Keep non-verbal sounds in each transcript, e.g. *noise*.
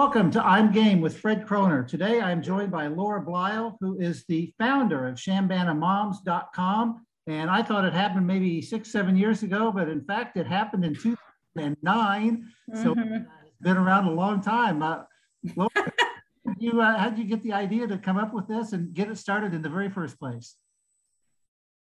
Welcome to I'm Game with Fred Kroner. Today I'm joined by Laura Bleill, who is the founder of ChambanaMoms.com. And I thought it happened maybe six, seven years ago, but in fact, it happened in 2009. Mm-hmm. So it's been around a long time. Uh, Laura, *laughs* you, uh, how did you get the idea to come up with this and get it started in the very first place?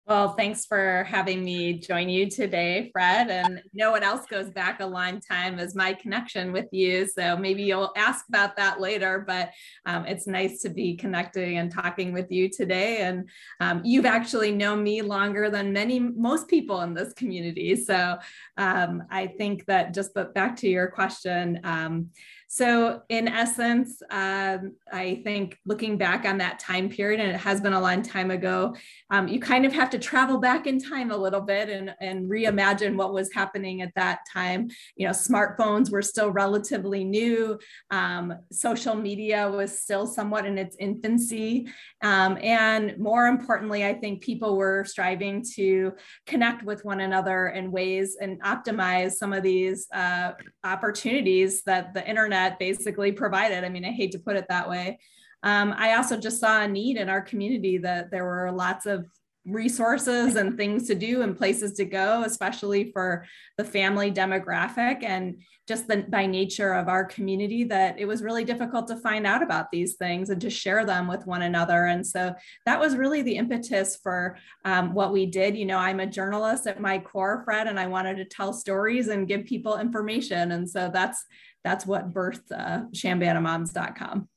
Well, thanks for having me join you today, Fred. And no one else goes back a long time as my connection with you. So maybe you'll ask about that later, but um, it's nice to be connecting and talking with you today. And um, you've actually known me longer than many, most people in this community. So um, I think that just but back to your question, um, so, in essence, um, I think looking back on that time period, and it has been a long time ago, um, you kind of have to travel back in time a little bit and, and reimagine what was happening at that time. You know, smartphones were still relatively new, um, social media was still somewhat in its infancy. Um, and more importantly, I think people were striving to connect with one another in ways and optimize some of these uh, opportunities that the internet internet basically provided. I mean, I hate to put it that way. Um, I also just saw a need in our community that there were lots of resources and things to do and places to go, especially for the family demographic and just the, by nature of our community that it was really difficult to find out about these things and to share them with one another. And so that was really the impetus for um, what we did. You know, I'm a journalist at my core, Fred, and I wanted to tell stories and give people information. And so that's that's what birthed uh, chambanamoms.com.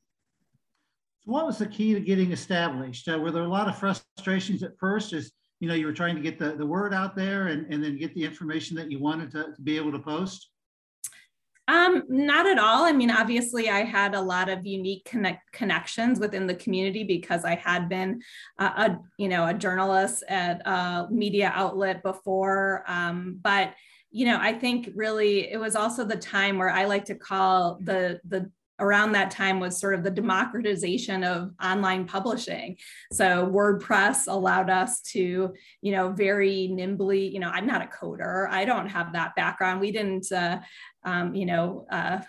So what was the key to getting established? Uh, were there a lot of frustrations at first as you know you were trying to get the, the word out there and, and then get the information that you wanted to, to be able to post? Um, not at all. I mean, obviously, I had a lot of unique connect connections within the community because I had been a, a you know a journalist at a media outlet before. Um, but you know, I think really it was also the time where I like to call the the around that time was sort of the democratization of online publishing. So WordPress allowed us to, you know, very nimbly, you know, I'm not a coder. I don't have that background. We didn't, uh, um, you know, uh,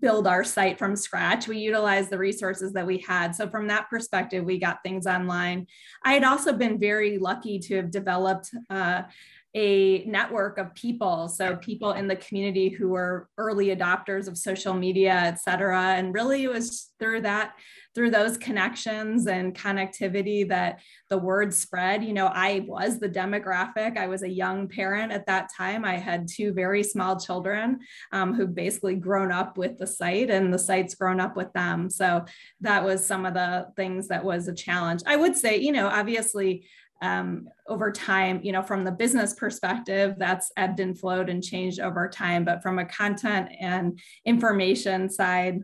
build our site from scratch. We utilized the resources that we had. So from that perspective, we got things online. I had also been very lucky to have developed uh, a network of people. So people in the community who were early adopters of social media, et cetera. And really it was through that, through those connections and connectivity that the word spread. You know, I was the demographic. I was a young parent at that time. I had two very small children um, who basically grown up with the site and the site's grown up with them. So that was some of the things that was a challenge. I would say, you know, obviously um, over time, you know, from the business perspective, that's ebbed and flowed and changed over time. But from a content and information side,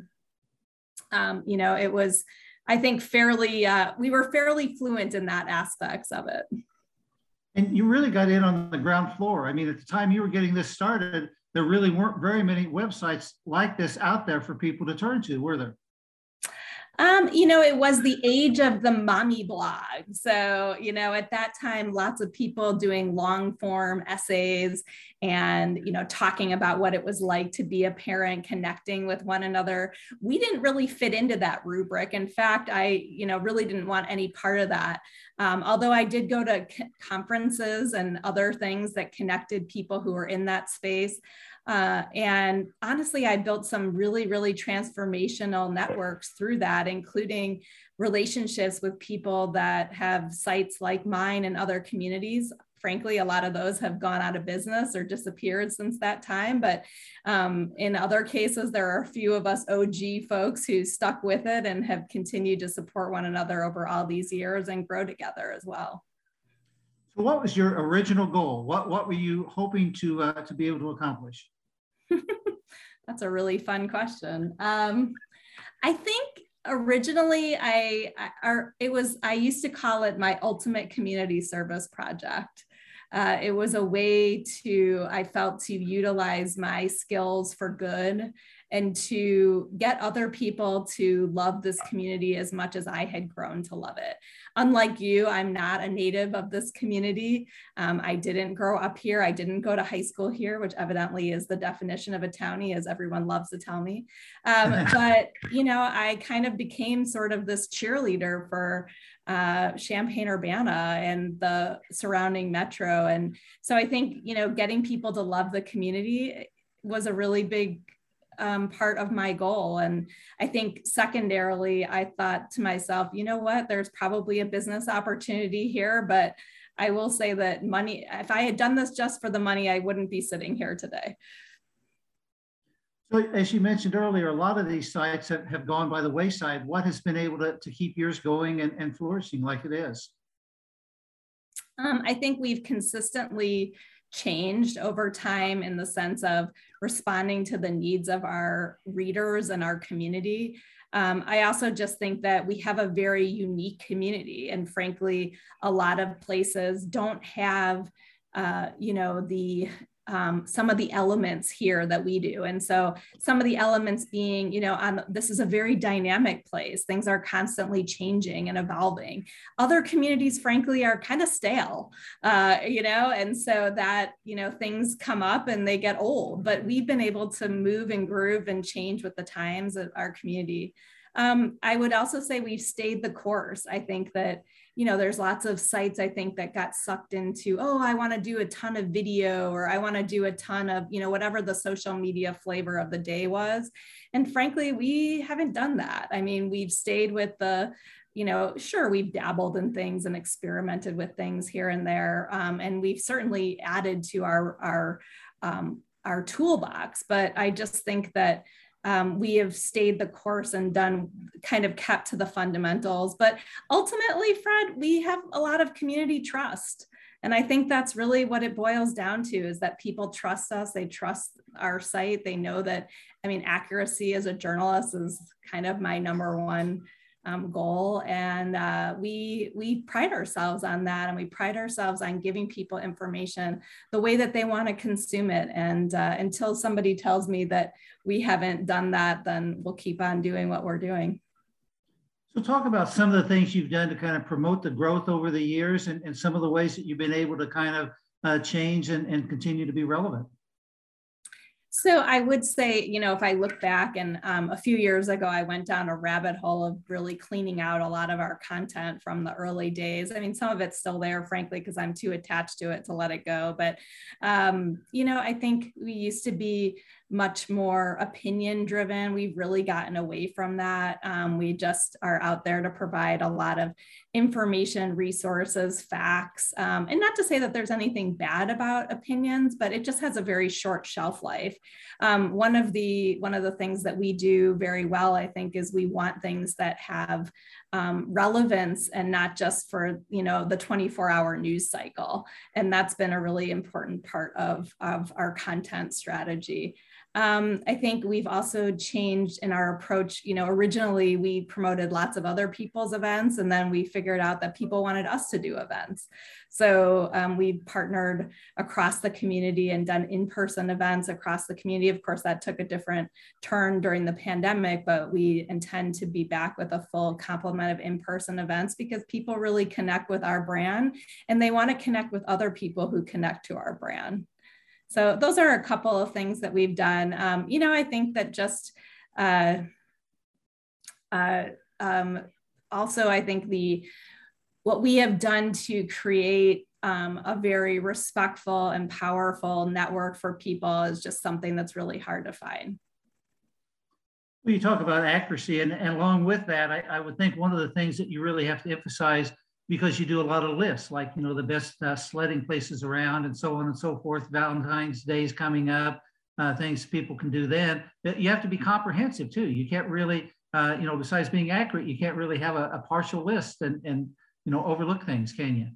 um, you know, it was, I think, fairly, uh, we were fairly fluent in that aspects of it. And you really got in on the ground floor. I mean, at the time you were getting this started, there really weren't very many websites like this out there for people to turn to, were there? Um, you know, it was the age of the mommy blog. So, you know, at that time, lots of people doing long form essays and, you know, talking about what it was like to be a parent, connecting with one another. We didn't really fit into that rubric. In fact, I, you know, really didn't want any part of that. Um, although I did go to conferences and other things that connected people who were in that space. Uh, and honestly, I built some really, really transformational networks through that, including relationships with people that have sites like mine and other communities. Frankly, a lot of those have gone out of business or disappeared since that time. But um, in other cases, there are a few of us OG folks who stuck with it and have continued to support one another over all these years and grow together as well. So, what was your original goal? What what were you hoping to uh, to be able to accomplish? *laughs* That's a really fun question. Um, I think originally I, I, it was I used to call it my ultimate community service project. Uh, it was a way to, I felt, to utilize my skills for good and to get other people to love this community as much as I had grown to love it. Unlike you, I'm not a native of this community. Um, I didn't grow up here. I didn't go to high school here, which evidently is the definition of a townie, as everyone loves to tell me. Um, *laughs* but, you know, I kind of became sort of this cheerleader for uh, Champaign Urbana and the surrounding metro. And so I think, you know, getting people to love the community was a really big um, part of my goal. And I think secondarily, I thought to myself, you know what, there's probably a business opportunity here, but I will say that money, if I had done this just for the money, I wouldn't be sitting here today. So as you mentioned earlier, a lot of these sites have, have gone by the wayside. What has been able to, to keep yours going and, and flourishing like it is? Um, I think we've consistently changed over time in the sense of responding to the needs of our readers and our community. Um, I also just think that we have a very unique community, and frankly, a lot of places don't have, uh, you know, the um, some of the elements here that we do. And so some of the elements being, you know, on this is a very dynamic place. Things are constantly changing and evolving. Other communities, frankly, are kind of stale, uh, you know, and so that, you know, things come up and they get old, but we've been able to move and groove and change with the times of our community. Um, I would also say we've stayed the course. I think that you know, there's lots of sites I think that got sucked into, oh, I want to do a ton of video or I want to do a ton of, you know, whatever the social media flavor of the day was. And frankly, we haven't done that. I mean, we've stayed with the, you know, sure, we've dabbled in things and experimented with things here and there. Um, and we've certainly added to our, our, um, our toolbox. But I just think that um, we have stayed the course and done kind of kept to the fundamentals. But ultimately, Fred, we have a lot of community trust. And I think that's really what it boils down to is that people trust us, they trust our site, they know that, I mean, accuracy as a journalist is kind of my number one um, goal. And uh, we, we pride ourselves on that. And we pride ourselves on giving people information the way that they want to consume it. And uh, until somebody tells me that we haven't done that, then we'll keep on doing what we're doing. So talk about some of the things you've done to kind of promote the growth over the years and, and some of the ways that you've been able to kind of uh, change and, and continue to be relevant. So I would say, you know, if I look back and um, a few years ago, I went down a rabbit hole of really cleaning out a lot of our content from the early days. I mean, some of it's still there, frankly, because I'm too attached to it to let it go. But, um, you know, I think we used to be much more opinion driven. We've really gotten away from that. Um, we just are out there to provide a lot of information, resources, facts. Um, and not to say that there's anything bad about opinions, but it just has a very short shelf life. Um, one of the one of the things that we do very well, I think, is we want things that have um, relevance and not just for you know the 24 hour news cycle. And that's been a really important part of, of our content strategy. Um, I think we've also changed in our approach. You know, originally we promoted lots of other people's events, and then we figured out that people wanted us to do events. So um, we partnered across the community and done in person events across the community. Of course, that took a different turn during the pandemic, but we intend to be back with a full complement of in person events because people really connect with our brand and they want to connect with other people who connect to our brand. So those are a couple of things that we've done. Um, you know, I think that just uh, uh, um, also, I think the what we have done to create um, a very respectful and powerful network for people is just something that's really hard to find. Well, you talk about accuracy, and, and along with that, I, I, would think one of the things that you really have to emphasize because you do a lot of lists, like you know the best uh, sledding places around, and so on and so forth. Valentine's Day is coming up, uh, things people can do then. But you have to be comprehensive too. You can't really, uh, you know, besides being accurate, you can't really have a, a partial list and and you know overlook things, can you?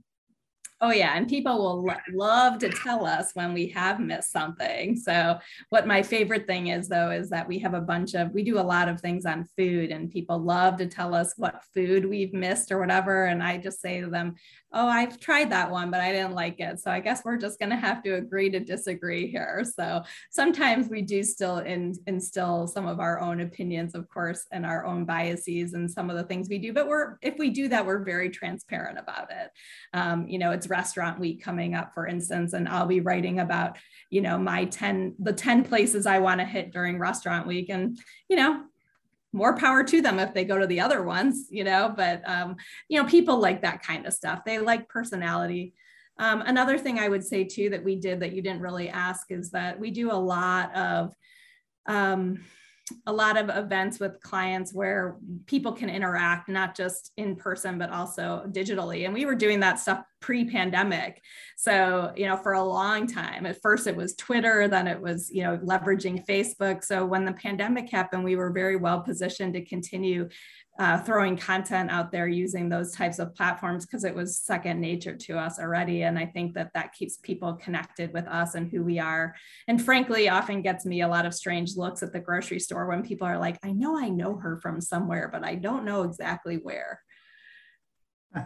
Oh yeah, and people will lo- love to tell us when we have missed something. So what my favorite thing is though is that we have a bunch of we do a lot of things on food and people love to tell us what food we've missed or whatever and I just say to them, "Oh, I've tried that one, but I didn't like it." So I guess we're just going to have to agree to disagree here. So sometimes we do still in, instill some of our own opinions of course and our own biases and some of the things we do, but we're if we do that we're very transparent about it. Um, you know, it's restaurant week coming up, for instance, and I'll be writing about, you know, my 10, the 10 places I want to hit during restaurant week. And, you know, more power to them if they go to the other ones, you know, but, um, you know, people like that kind of stuff. They like personality. Um, another thing I would say too that we did that you didn't really ask is that we do a lot of, um, a lot of events with clients where people can interact not just in person but also digitally. And we were doing that stuff pre-pandemic. So you know for a long time. At first it was twitter then it was you know leveraging facebook. So when the pandemic happened we were very well positioned to continue uh, throwing content out there using those types of platforms because it was second nature to us already. And I think that that keeps people connected with us and who we are. And frankly, often gets me a lot of strange looks at the grocery store when people are like, I know I know her from somewhere, but I don't know exactly where. *laughs*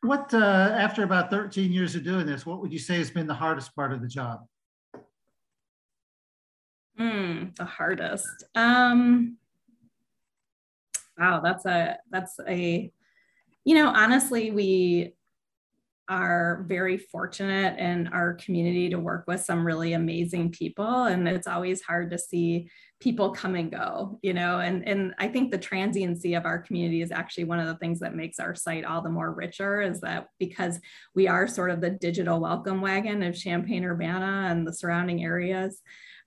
what, uh, after about 13 years of doing this, what would you say has been the hardest part of the job? Mm, the hardest. Um, Wow, that's a that's a you know, honestly, we are very fortunate in our community to work with some really amazing people and it's always hard to see people come and go you know and and i think the transiency of our community is actually one of the things that makes our site all the more richer is that because we are sort of the digital welcome wagon of champaign urbana and the surrounding areas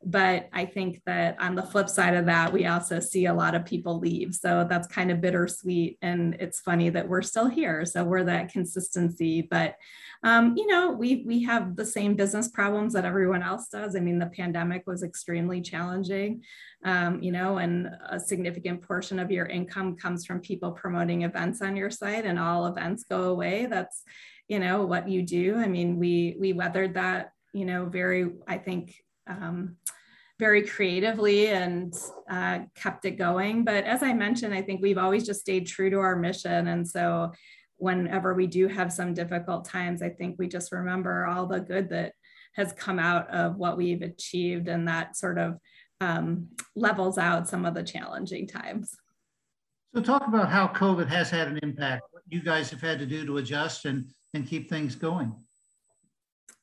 but I think that on the flip side of that, we also see a lot of people leave. So that's kind of bittersweet. And it's funny that we're still here. So we're that consistency. But um, you know, we we have the same business problems that everyone else does. I mean, the pandemic was extremely challenging. Um, you know, and a significant portion of your income comes from people promoting events on your site, and all events go away. That's you know what you do. I mean, we we weathered that you know very i think um, very creatively and uh, kept it going. But as I mentioned, I think we've always just stayed true to our mission. And so whenever we do have some difficult times, I think we just remember all the good that has come out of what we've achieved and that sort of um, levels out some of the challenging times. So talk about how COVID has had an impact, what you guys have had to do to adjust and, and keep things going.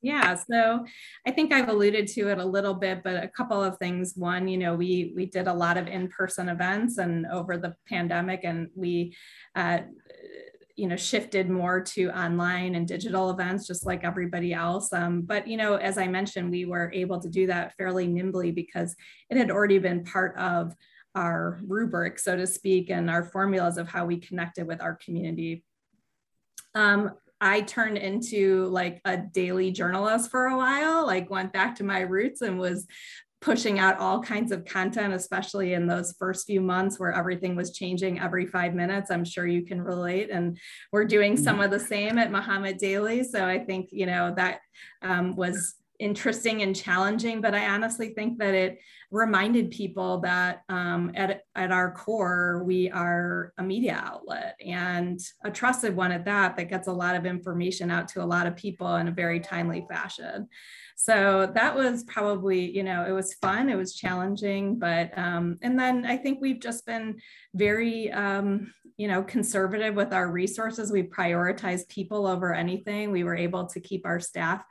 Yeah, so I think I've alluded to it a little bit, but a couple of things. One, you know, we we did a lot of in-person events, and over the pandemic, and we, uh, you know, shifted more to online and digital events, just like everybody else. Um, but you know, as I mentioned, we were able to do that fairly nimbly because it had already been part of our rubric, so to speak, and our formulas of how we connected with our community. Um, I turned into like a daily journalist for a while, like went back to my roots and was pushing out all kinds of content, especially in those first few months where everything was changing every five minutes. I'm sure you can relate. And we're doing some mm-hmm. of the same at Mahomet Daily. So I think, you know, that um, was interesting and challenging, but I honestly think that it reminded people that um, at, at our core, we are a media outlet and a trusted one at that, that gets a lot of information out to a lot of people in a very timely fashion. So that was probably, you know, it was fun, it was challenging, but, um, and then I think we've just been very, um, you know, conservative with our resources. We prioritize people over anything. We were able to keep our staff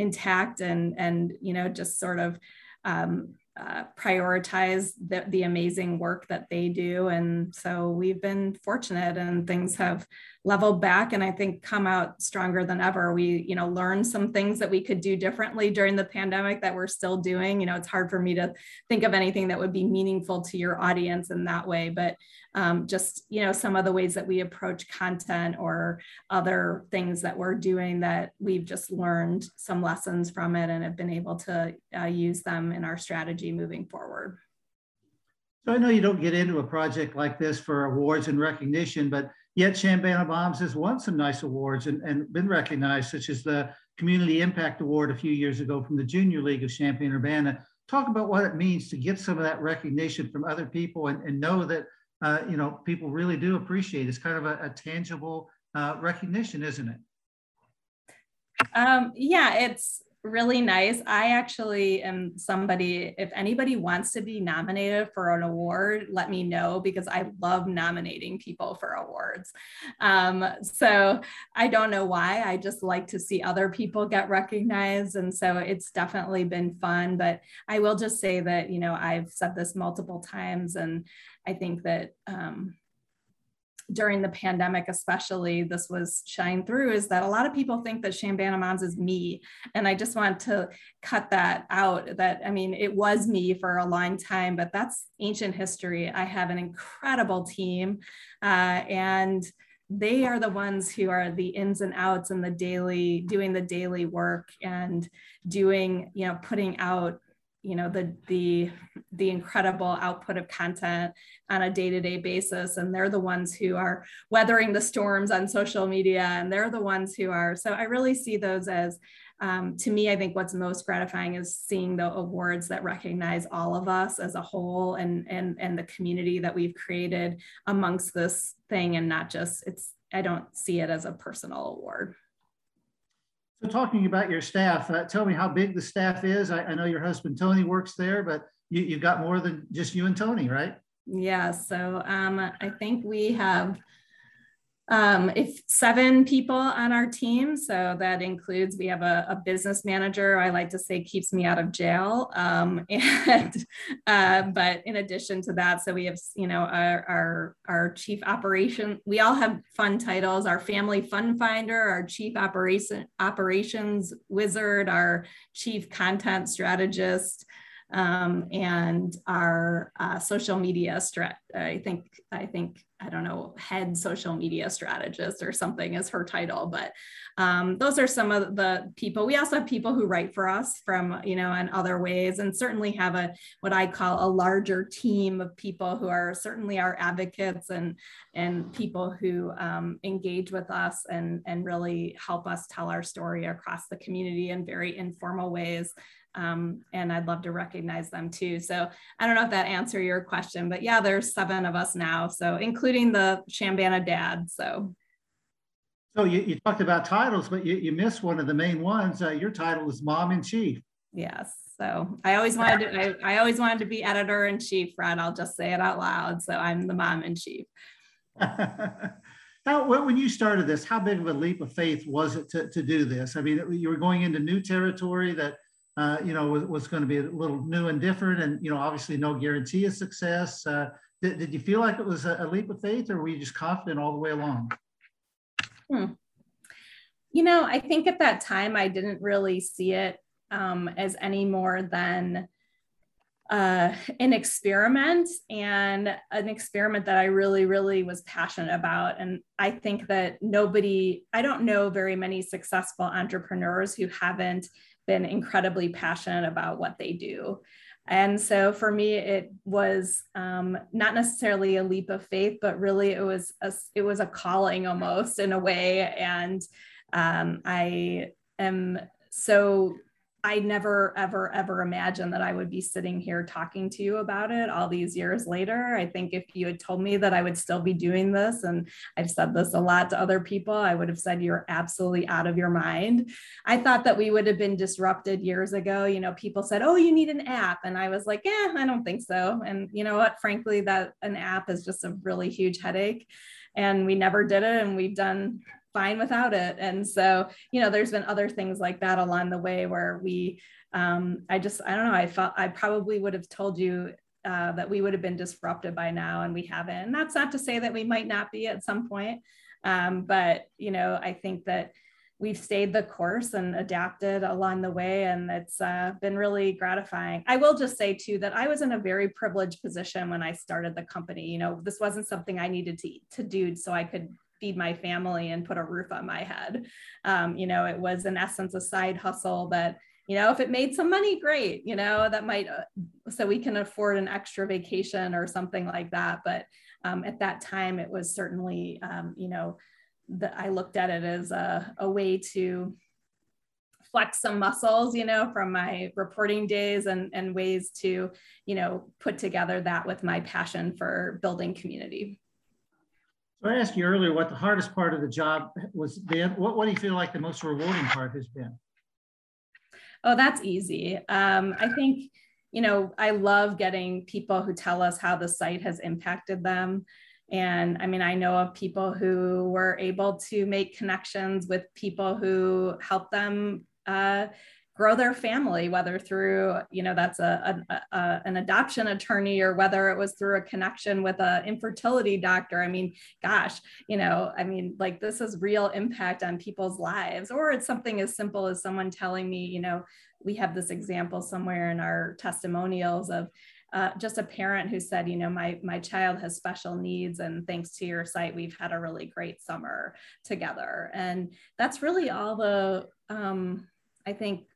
intact and and you know just sort of um, uh, prioritize the, the amazing work that they do and so we've been fortunate and things have leveled back and i think come out stronger than ever. We you know learned some things that we could do differently during the pandemic that we're still doing. You know it's hard for me to think of anything that would be meaningful to your audience in that way but um, just you know some of the ways that we approach content or other things that we're doing that we've just learned some lessons from it and have been able to uh, use them in our strategy moving forward. So I know you don't get into a project like this for awards and recognition, but yet Chambana Moms has won some nice awards and, and been recognized, such as the Community Impact Award a few years ago from the Junior League of Champaign Urbana. Talk about what it means to get some of that recognition from other people and, and know that uh, you know people really do appreciate. It's kind of a, a tangible uh, recognition, isn't it? Um, yeah, it's really nice. I actually am somebody, if anybody wants to be nominated for an award, let me know because I love nominating people for awards. Um, so I don't know why. I just like to see other people get recognized. And so it's definitely been fun. But I will just say that, you know, I've said this multiple times, and I think that. Um, during the pandemic, especially, this was shine through is that a lot of people think that Chambana Moms is me. And I just want to cut that out that, I mean, it was me for a long time, but that's ancient history. I have an incredible team uh, and they are the ones who are the ins and outs and the daily doing the daily work and doing you know putting out you know the the the incredible output of content on a day-to-day basis and they're the ones who are weathering the storms on social media and they're the ones who are so i really see those as um, to me i think what's most gratifying is seeing the awards that recognize all of us as a whole and and and the community that we've created amongst this thing and not just it's i don't see it as a personal award so talking about your staff, uh, tell me how big the staff is. I, I, know your husband Tony works there, but you, you've got more than just you and Tony, right? Yeah. So um, I think we have um, if seven people on our team, so that includes we have a, a, business manager. I like to say keeps me out of jail, um, *laughs* and uh, but in addition to that, so we have you know our, our our chief operation. We all have fun titles. Our family fun finder, our chief operation operations wizard, our chief content strategist. Um, and our uh, social media strat. I think I think I don't know, head social media strategist or something is her title. But um, those are some of the people. We also have people who write for us from, you know, in other ways, and certainly have a what I call a larger team of people who are certainly our advocates and and people who um, engage with us and and really help us tell our story across the community in very informal ways um, and I'd love to recognize them too. So I don't know if that answer your question, but yeah, there's seven of us now, so including the Chambana dad. So. So you, you talked about titles, but you, you missed one of the main ones. Uh, your title is mom in chief. Yes. So I always wanted to, I, I always wanted to be editor in chief, Fred. I'll just say it out loud. So I'm the mom in chief. *laughs* Now, when you started this, how big of a leap of faith was it to, to do this? I mean, you were going into new territory that uh, you know, was, was, going to be a little new and different, and you know, obviously no guarantee of success. Uh, did, did, you feel like it was a, a, leap of faith, or were you just confident all the way along? Hmm. You know, I think at that time I didn't really see it um, as any more than uh, an experiment and an experiment that I really, really was passionate about. And I think that nobody, I don't know very many successful entrepreneurs who haven't been incredibly passionate about what they do. And so for me, it was um, not necessarily a leap of faith, but really it was a, it was a calling almost in a way. And um, I am so I never, ever, ever imagined that I would be sitting here talking to you about it all these years later. I think if you had told me that I would still be doing this, and I've said this a lot to other people, I would have said you're absolutely out of your mind. I thought that we would have been disrupted years ago. You know, people said, oh, you need an app. And I was like, yeah, I don't think so. And you know what? Frankly, that an app is just a really huge headache. And we never did it. And we've done fine without it. And so, you know, there's been other things like that along the way where we, um, I just, I don't know, I felt I probably would have told you uh, that we would have been disrupted by now and we haven't. And that's not to say that we might not be at some point. Um, but, you know, I think that we've stayed the course and adapted along the way and it's uh, been really gratifying i will just say too that i was in a very privileged position when i started the company you know this wasn't something i needed to, to do so i could feed my family and put a roof on my head. Um, you know, it was in essence a side hustle that, you know, if it made some money, great, you know, that might, uh, so we can afford an extra vacation or something like that. But um, at that time, it was certainly, um, you know, that I looked at it as a, a way to flex some muscles, you know, from my reporting days and, and ways to, you know, put together that with my passion for building community. So I asked you earlier what the hardest part of the job was been. What, what do you feel like the most rewarding part has been? Oh, that's easy. Um, I think, you know, I love getting people who tell us how the site has impacted them. And I mean, I know of people who were able to make connections with people who help them uh, grow their family, whether through, you know, that's a, a, a, an adoption attorney or whether it was through a connection with an infertility doctor. I mean, gosh, you know, I mean, like this has real impact on people's lives. Or it's something as simple as someone telling me, you know, we have this example somewhere in our testimonials of uh, just a parent who said, you know, my my child has special needs, and thanks to your site, we've had a really great summer together. And that's really all the um, I think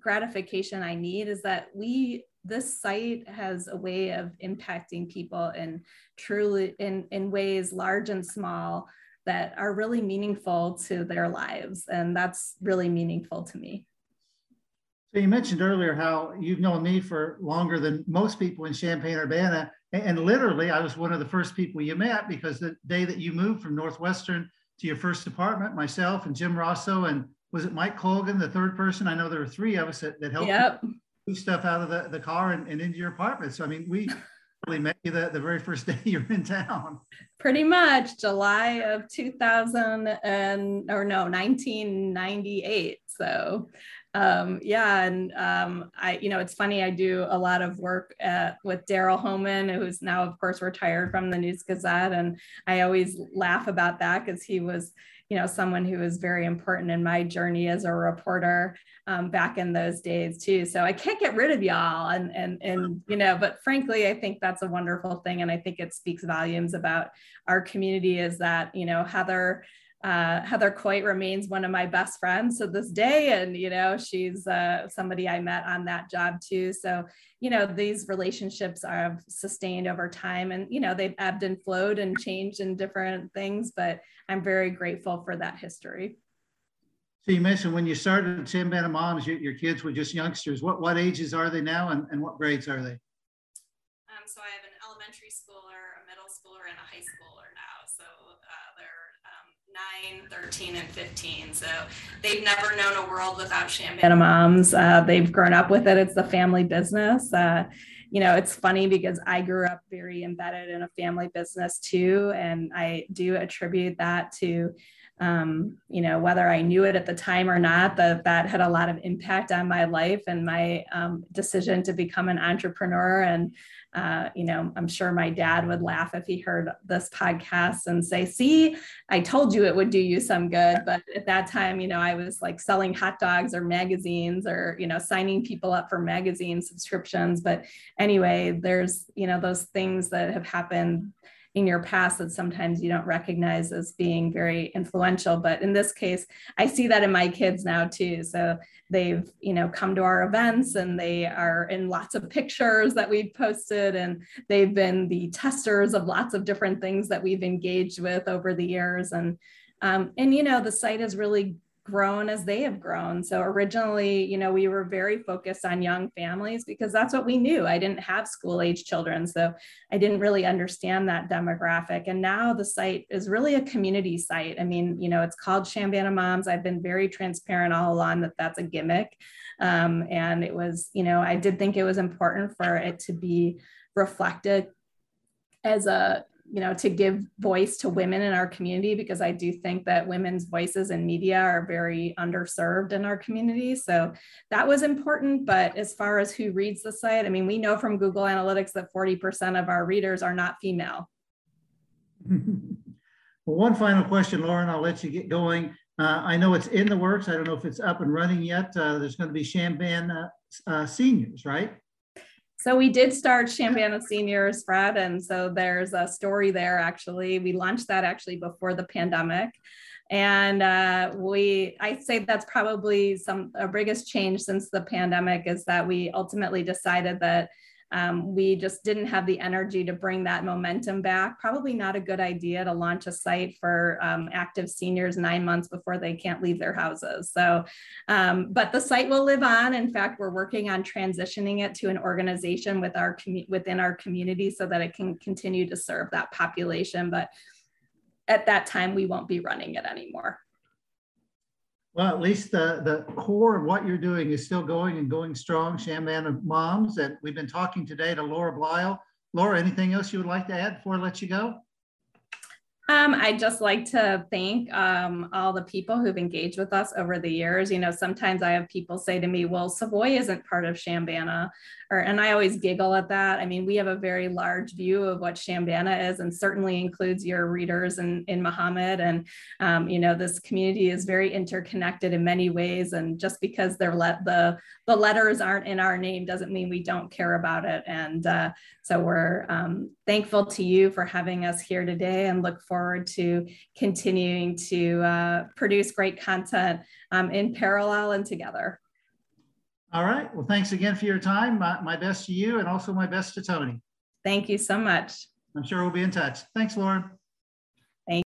gratification I need is that we this site has a way of impacting people in truly in, in ways large and small that are really meaningful to their lives. And that's really meaningful to me. So you mentioned earlier how you've known me for longer than most people in Champaign-Urbana. And literally, I was one of the first people you met because the day that you moved from Northwestern to your first apartment, myself and Jim Rosso and was it Mike Colgan, the third person? I know there were three of us that, that helped yep. move stuff out of the, the car and, and into your apartment. So, I mean, we *laughs* really met you the, the very first day *laughs* you're in town. Pretty much July of 2000 and, or no, 1998. So, um, yeah, and um, I, you know, it's funny. I do a lot of work at, with Daryl Homan, who's now, of course, retired from the News Gazette, and I always laugh about that because he was, you know, someone who was very important in my journey as a reporter um, back in those days too. So I can't get rid of y'all, and and and you know, but frankly, I think that's a wonderful thing, and I think it speaks volumes about our community. Is that you know Heather uh, Heather Coit remains one of my best friends to this day. And, you know, she's uh, somebody I met on that job too. So, you know, these relationships are sustained over time and, you know, they've ebbed and flowed and changed in different things, but I'm very grateful for that history. So you mentioned when you started at Chambana Moms, your, your kids were just youngsters. What, what ages are they now and, and what grades are they? Um, so I have an elementary schooler, a middle schooler, and a high schooler now. So uh, they're 9, 13, and 15. So they've never known a world without Chambana Moms. Uh, they've grown up with it. It's the family business. Uh, you know, it's funny because I grew up very embedded in a family business too. And I do attribute that to, um, you know, whether I knew it at the time or not, that that had a lot of impact on my life and my um, decision to become an entrepreneur. And uh, you know, I'm sure my dad would laugh if he heard this podcast and say, See, I told you it would do you some good. But at that time, you know, I was like selling hot dogs or magazines or, you know, signing people up for magazine subscriptions. But anyway, there's, you know, those things that have happened in your past that sometimes you don't recognize as being very influential. But in this case i see that in my kids now too. So they've you know come to our events and they are in lots of pictures that we've posted and they've been the testers of lots of different things that we've engaged with over the years. And um, and you know the site has really grown as they have grown. So originally, you know, we were very focused on young families because that's what we knew. I didn't have school age children, so I didn't really understand that demographic. And now the site is really a community site. I mean, you know, it's called Chambana Moms. I've been very transparent all along that that's a gimmick. Um, and it was, you know, I did think it was important for it to be reflected as a you know, to give voice to women in our community because I do think that women's voices in media are very underserved in our community. So that was important. But as far as who reads the site, I mean, we know from Google Analytics that 40% of our readers are not female. *laughs* well, one final question, Lauren, I'll let you get going. Uh, I know it's in the works. I don't know if it's up and running yet. Uh, there's going to be Chambana uh, seniors, right? So we did start Chambana Seniors, Fred, and so there's a story there. Actually, we launched that actually before the pandemic, and uh, we I'd say that's probably some our biggest change since the pandemic is that we ultimately decided that um, we just didn't have the energy to bring that momentum back. Probably not a good idea to launch a site for um, active seniors nine months before they can't leave their houses. So, um, but the site will live on. In fact, we're working on transitioning it to an organization with our within our community so that it can continue to serve that population. But at that time, we won't be running it anymore. Well, at least the, the core of what you're doing is still going and going strong, Chambana Moms. And we've been talking today to Laura Bleill. Laura, anything else you would like to add before I let you go? Um, I'd just like to thank um, all the people who've engaged with us over the years. You know, sometimes I have people say to me, well, Savoy isn't part of Chambana. Or, and I always giggle at that. I mean, we have a very large view of what Chambana is and certainly includes your readers in, in Mahomet. And, um, you know, this community is very interconnected in many ways. And just because they're let the, the letters aren't in our name doesn't mean we don't care about it. And uh, so we're um, thankful to you for having us here today and look forward to continuing to uh, produce great content um, in parallel and together. All right. Well, thanks again for your time. My, my best to you and also my best to Tony. Thank you so much. I'm sure we'll be in touch. Thanks, Lauren.